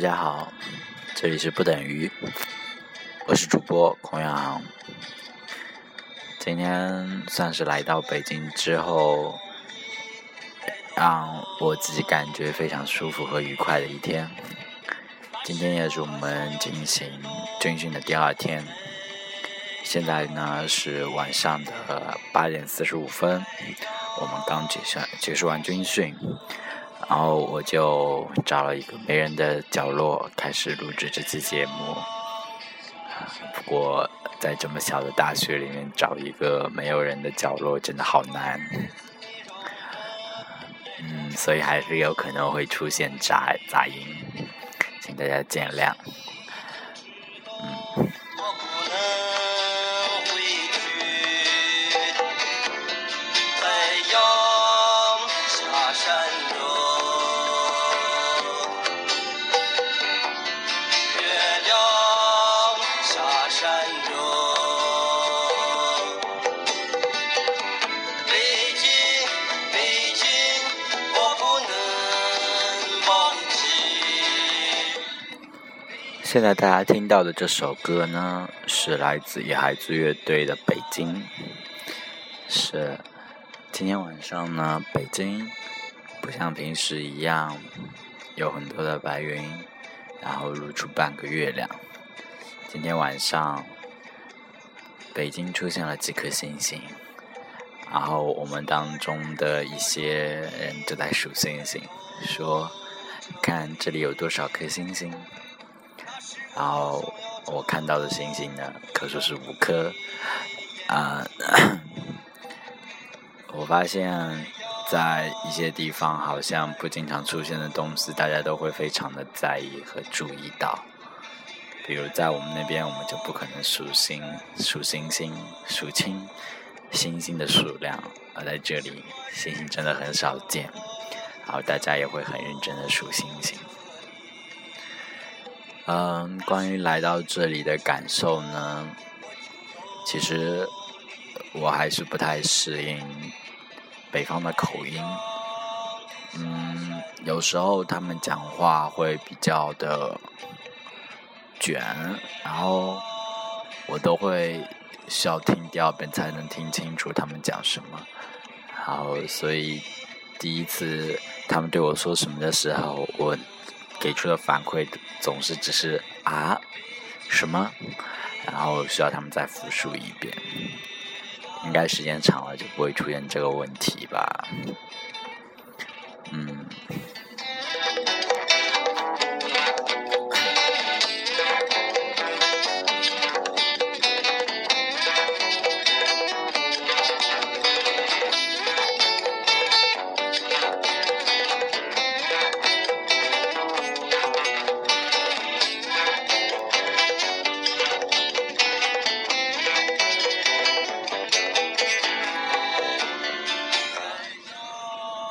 大家好，这里是不等于，我是主播孔阳。今天算是来到北京之后，让我自己感觉非常舒服和愉快的一天。今天也是我们进行军训的第二天，现在呢是晚上的八点四十五分，我们刚结束结束完军训。然后我就找了一个没人的角落开始录制这期节目。不过在这么小的大学里面找一个没有人的角落真的好难。嗯，所以还是有可能会出现杂杂音，请大家见谅。现在大家听到的这首歌呢，是来自野孩子乐队的《北京》。是今天晚上呢，北京不像平时一样有很多的白云，然后露出半个月亮。今天晚上，北京出现了几颗星星，然后我们当中的一些人就在数星星，说：“看这里有多少颗星星。”然后我看到的星星呢，可说是五颗。啊，我发现，在一些地方好像不经常出现的东西，大家都会非常的在意和注意到。比如在我们那边，我们就不可能数星、数星星、数清星星的数量，而在这里，星星真的很少见，然后大家也会很认真的数星星。嗯，关于来到这里的感受呢，其实我还是不太适应北方的口音。嗯，有时候他们讲话会比较的卷，然后我都会需要听第二遍才能听清楚他们讲什么。然后，所以第一次他们对我说什么的时候，我。给出的反馈总是只是啊什么，然后需要他们再复述一遍。应该时间长了就不会出现这个问题吧？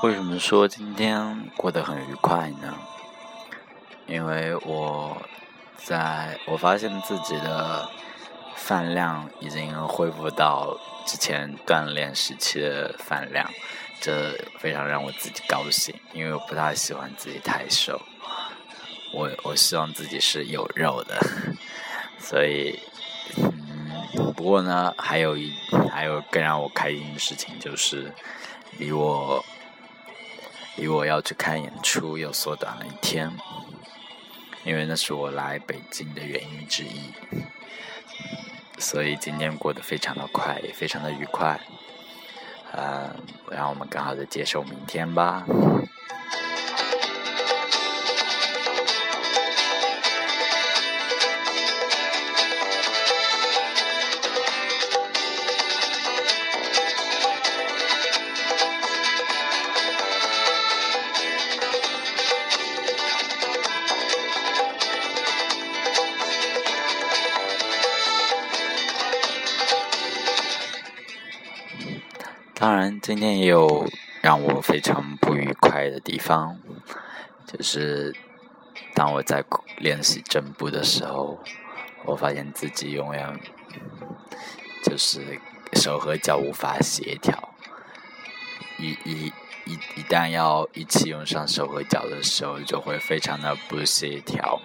为什么说今天过得很愉快呢？因为我在我发现自己的饭量已经恢复到之前锻炼时期的饭量，这非常让我自己高兴。因为我不太喜欢自己太瘦，我我希望自己是有肉的，所以嗯，不过呢，还有一还有更让我开心的事情就是离我。离我要去看演出又缩短了一天，因为那是我来北京的原因之一，所以今天过得非常的快，也非常的愉快。呃，让我们更好的接受明天吧。今天也有让我非常不愉快的地方，就是当我在练习正步的时候，我发现自己永远就是手和脚无法协调，一一一一旦要一起用上手和脚的时候，就会非常的不协调。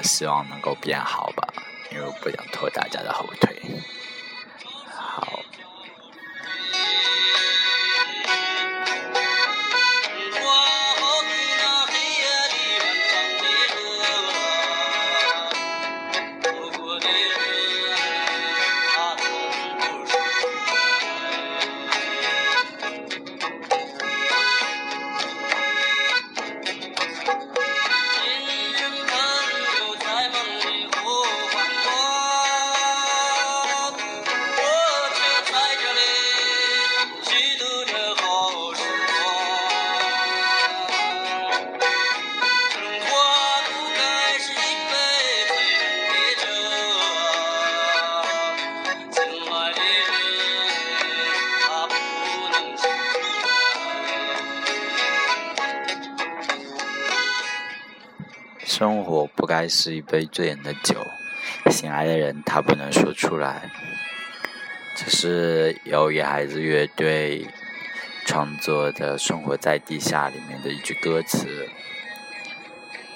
希望能够变好吧，因为我不想拖大家的后腿。生活不该是一杯醉人的酒，醒来的人他不能说出来。这是由野孩子乐队创作的《生活在地下》里面的一句歌词。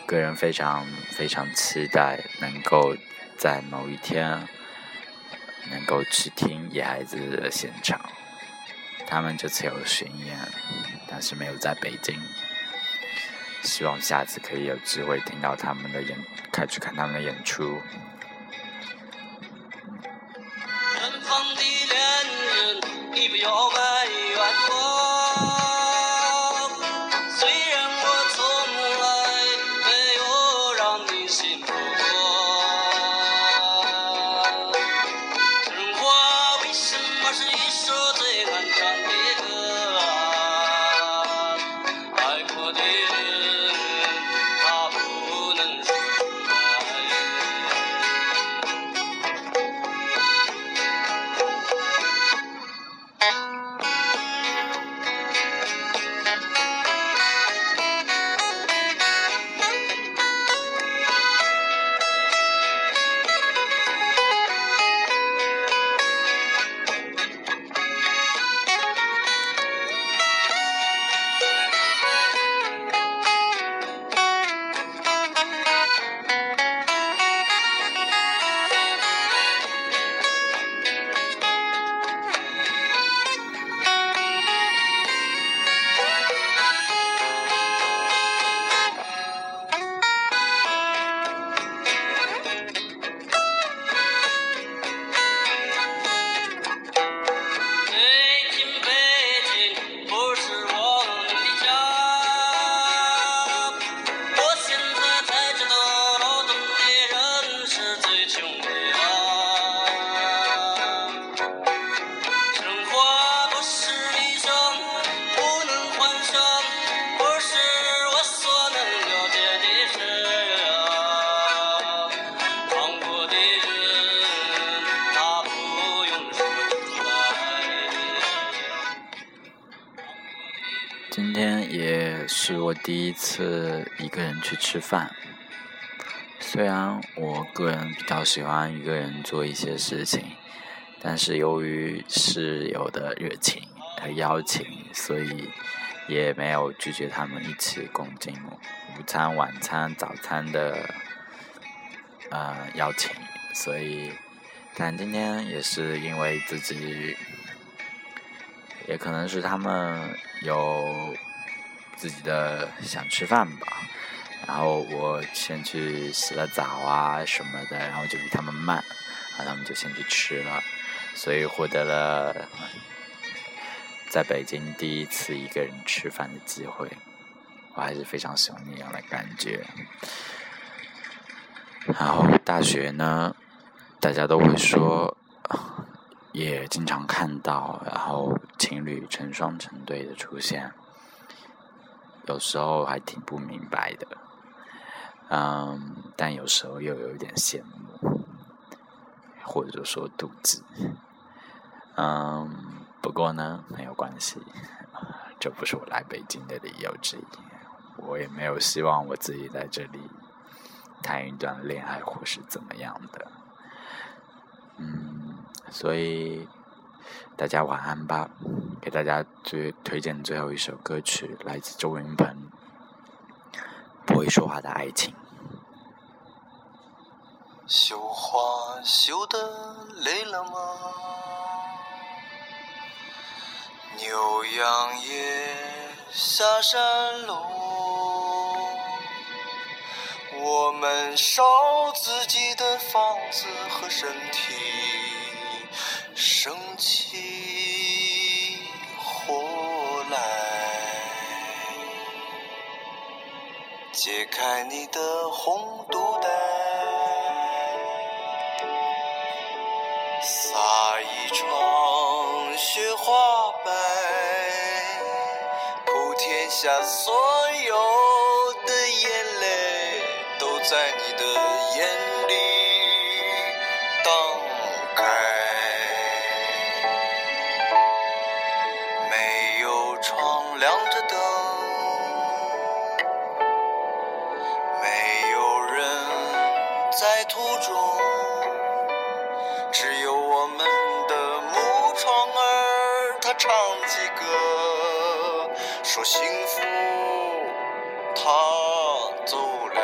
个人非常非常期待能够在某一天能够去听野孩子的现场。他们这次有巡演，但是没有在北京。希望下次可以有机会听到他们的演，开去看他们的演出。今是我第一次一个人去吃饭。虽然我个人比较喜欢一个人做一些事情，但是由于室友的热情和邀请，所以也没有拒绝他们一起共进午餐、晚餐、早餐的呃邀请。所以，但今天也是因为自己。也可能是他们有自己的想吃饭吧，然后我先去洗了澡啊什么的，然后就比他们慢，然后他们就先去吃了，所以获得了在北京第一次一个人吃饭的机会，我还是非常喜欢那样的感觉。然后大学呢，大家都会说。也经常看到，然后情侣成双成对的出现，有时候还挺不明白的，嗯，但有时候又有一点羡慕，或者说妒忌，嗯，不过呢，没有关系，这不是我来北京的理由之一，我也没有希望我自己在这里谈一段恋爱或是怎么样的，嗯。所以，大家晚安吧。给大家最推荐最后一首歌曲，来自周云鹏，《不会说话的爱情》。绣花绣的累了吗？牛羊也下山喽。我们烧自己的房子和身体，生起火来。解开你的红肚带，撒一床雪花白，普天下所有的眼泪，都。在你的眼说幸福，它走了。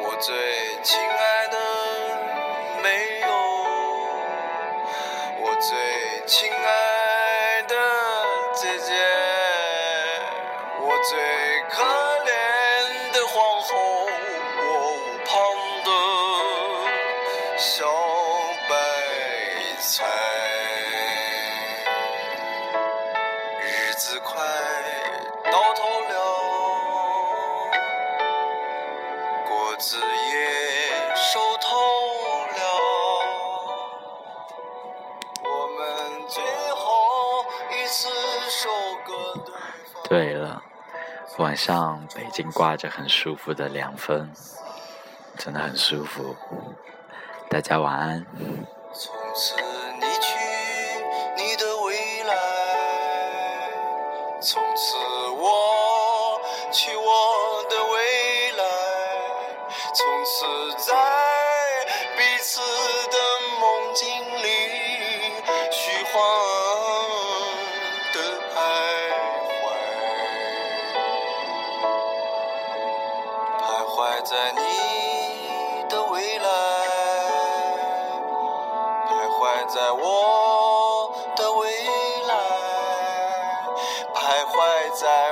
我最亲爱的没有，我最亲爱的姐姐，我最可爱晚上北京刮着很舒服的凉风，真的很舒服。大家晚安。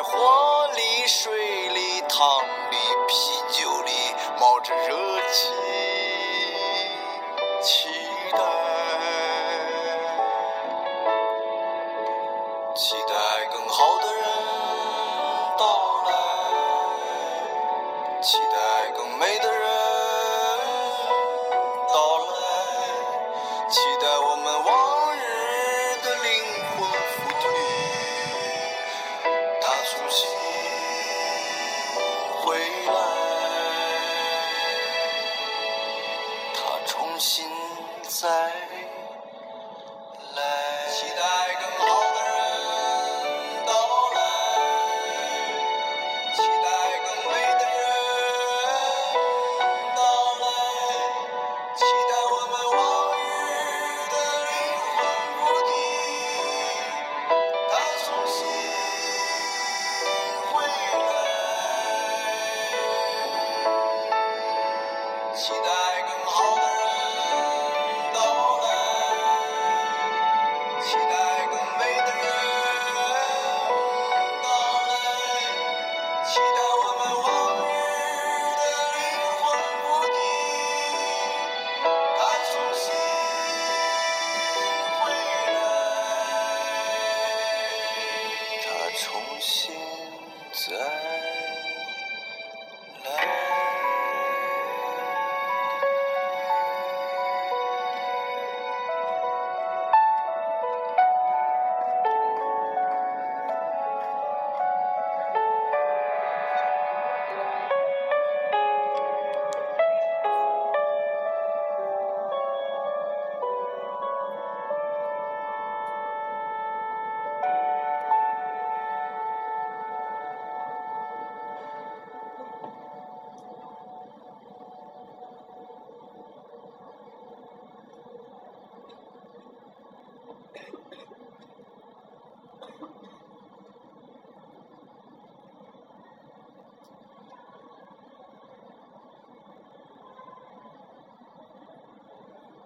火里、水里、汤